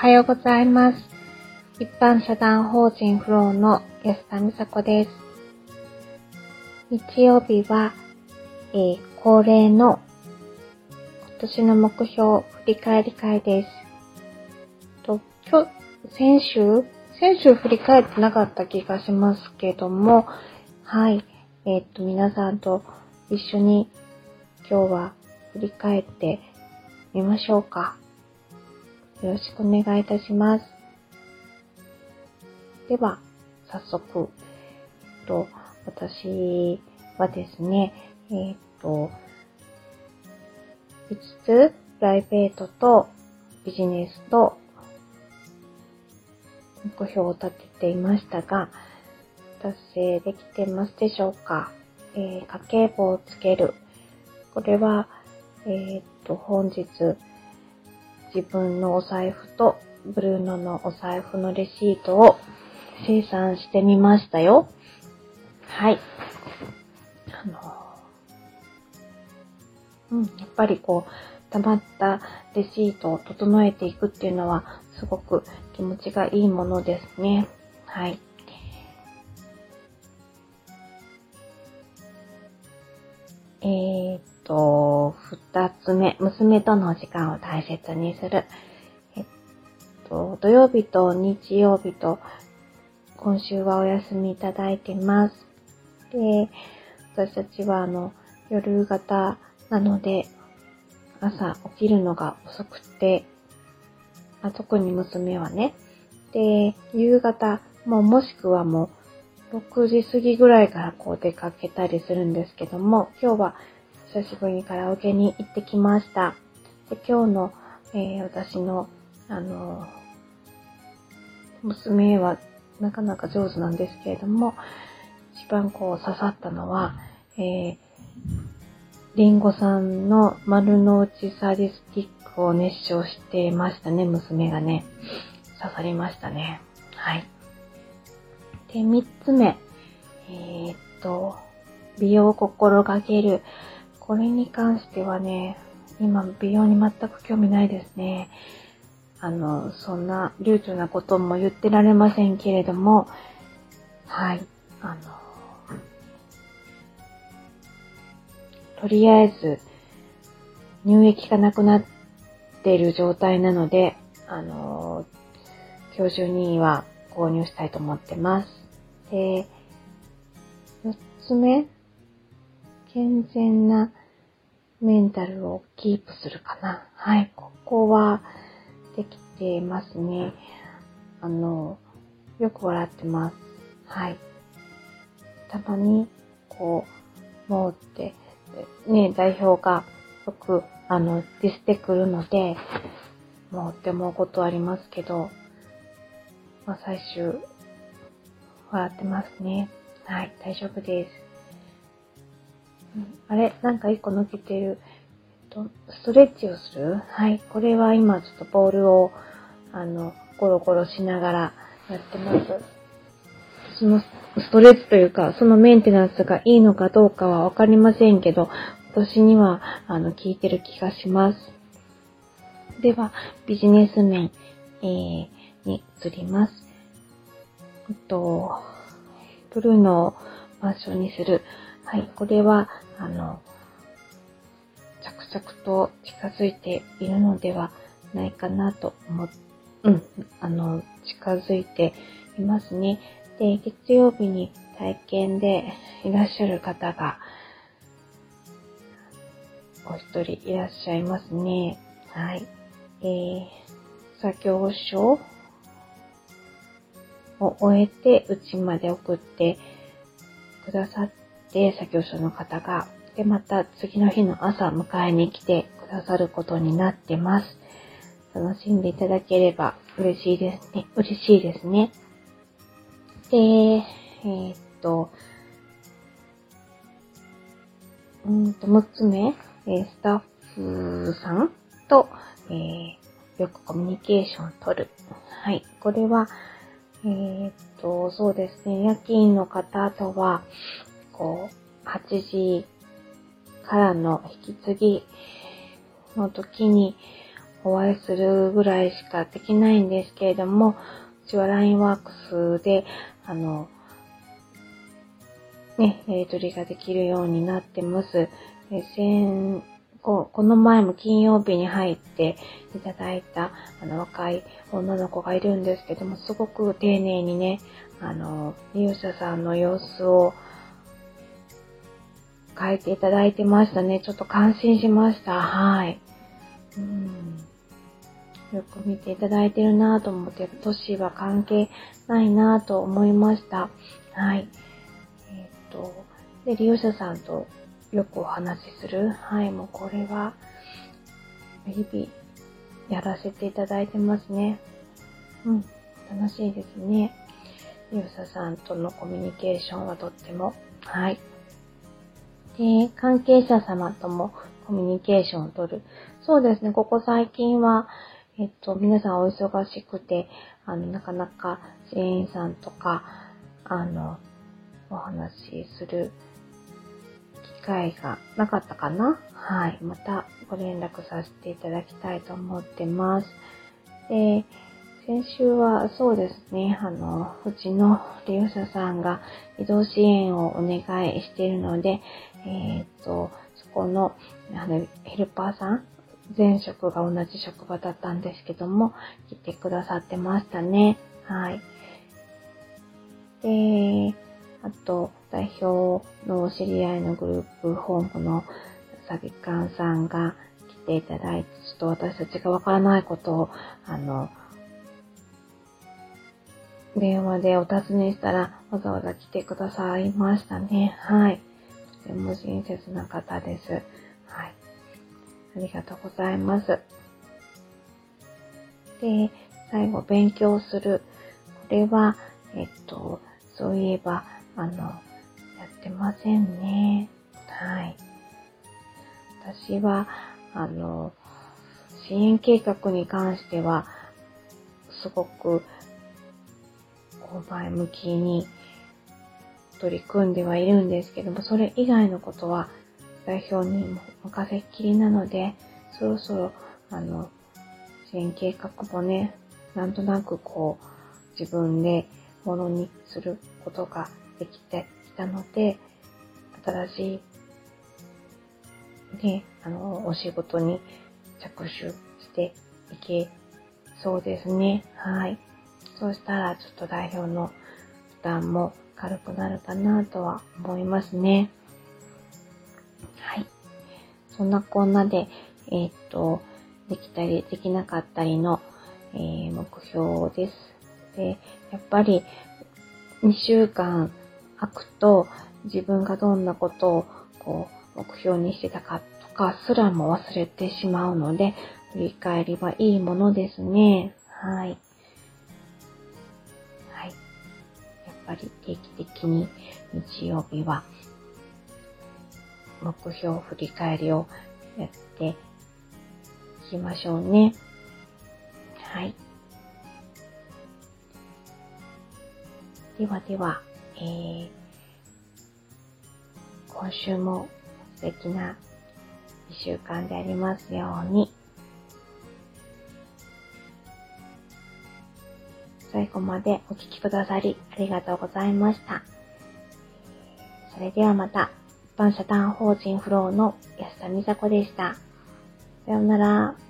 はようございます。一般社団法人フローの安田美佐子です。日曜日は、えー、恒例の今年の目標振り返り会です。と、今日、先週？先週振り返ってなかった気がしますけども、はい。えー、っと、皆さんと一緒に今日は振り返ってみましょうか。よろしくお願いいたします。では、早速、えっと、私はですね、え、っと、5つ、プライベートとビジネスと目標を立てていましたが、達成できてますでしょうか、えー、家計簿をつける。これは、えー、っと、本日、自分のお財布とブルーノのお財布のレシートを生産してみましたよ。はい。あの、うん、やっぱりこう、溜まったレシートを整えていくっていうのはすごく気持ちがいいものですね。はい。えー、っと、二つ目、娘との時間を大切にする。えっと、土曜日と日曜日と今週はお休みいただいてます。で、私たちはあの、夜型なので、朝起きるのが遅くて、あ特に娘はね。で、夕方、もうもしくはもう、6時過ぎぐらいからこう出かけたりするんですけども、今日は久しぶりにカラオケに行ってきました。で今日の、えー、私の、あの娘はなかなか上手なんですけれども、一番こう刺さったのは、えー、リンゴさんの丸の内サディスティックを熱唱してましたね、娘がね。刺さりましたね。はい。で、三つ目。えー、っと、美容を心がける。これに関してはね、今美容に全く興味ないですね。あの、そんな流暢なことも言ってられませんけれども、はい。あの、とりあえず、乳液がなくなっている状態なので、あの、今日中には購入したいと思ってます。で、四つ目、健全なメンタルをキープするかな。はい、ここはできてますね。あの、よく笑ってます。はい。たまに、こう、もうってね、代表がよく、あの、ディスってくるので、もうって思うことありますけど、まあ、最終、笑ってますね。はい、大丈夫です。あれなんか一個抜けてる。えっと、ストレッチをする？はい、これは今ちょっとボールを、あの、ゴロゴロしながらやってます。そのストレッチというか、そのメンテナンスがいいのかどうかはわかりませんけど、私には、あの、効いてる気がします。では、ビジネス面、えー、に移ります。えっと、ブルーのをマンションにする。はい、これは、あの、着々と近づいているのではないかなと思っ、うん、あの、近づいていますね。で、月曜日に体験でいらっしゃる方が、お一人いらっしゃいますね。はい。えー、作業書を終えて、うちまで送ってくださって、作業所の方が、で、また次の日の朝迎えに来てくださることになってます。楽しんでいただければ嬉しいですね。嬉しいですね。で、えー、っと、うんと、6つ目、えスタッフさんと、えー、よくコミュニケーションを取る。はい。これは、えー、っと、そうですね、夜勤の方とは、こう、8時からの引き継ぎの時に、お会いするぐらいしかできないんですけれども、うちは LINE ワークスで、あの、ね、やり取りができるようになってます。先ここの前も金曜日に入っていただいたあの若い女の子がいるんですけども、すごく丁寧にね、あの、利用者さんの様子を書いていただいてましたね。ちょっと感心しました。はい。うんよく見ていただいてるなぁと思って、年は関係ないなぁと思いました。はい。えっ、と、で、利用者さんとよくお話しする。はい、もうこれは、日々やらせていただいてますね。うん、楽しいですね。利用者さんとのコミュニケーションはとっても、はい。で、関係者様ともコミュニケーションをとる。そうですね、ここ最近は、えっと、皆さんお忙しくて、あの、なかなか支援員さんとか、あの、お話しする機会がなかったかな？はい。またご連絡させていただきたいと思ってます。で、先週はそうですね、あの、うちの利用者さんが移動支援をお願いしているので、えっ、と、そこの、あの、ヘルパーさん、前職が同じ職場だったんですけども、来てくださってましたね。はい。で、あと、代表の知り合いのグループホームのサビカンさんが来ていただいて、ちょっと私たちがわからないことを、あの、電話でお尋ねしたら、わざわざ来てくださいましたね。はい。とても親切な方です。はい。ありがとうございます。で、最後、勉強する。これは、えっと、そういえば、あの、やってませんね。はい。私は、あの、支援計画に関しては、すごく、こう前向きに取り組んではいるんですけども、それ以外のことは代表にも任せっきりなので、そろそろ、あの、支援計画もね、なんとなくこう、自分でものにすることができてきたので、新しい、ね、あの、お仕事に着手していけそうですね。はい。そうしたら、ちょっと代表の負担も軽くなるかなとは思いますね。はい。そんなこんなで、えー、っと、できたりできなかったりの、えー、目標です。で、やっぱり2週間空くと自分がどんなことをこう目標にしてたかとかすらも忘れてしまうので、振り返りはいいものですね。はい。はい。ぱり定期的に日曜日は目標振り返りをやっていきましょうね。はい。ではでは、えー、今週も素敵な一週間でありますように。最後までお聴きくださりありがとうございました。それではまた、一般社団法人フローの安田美佐子でした。さようなら。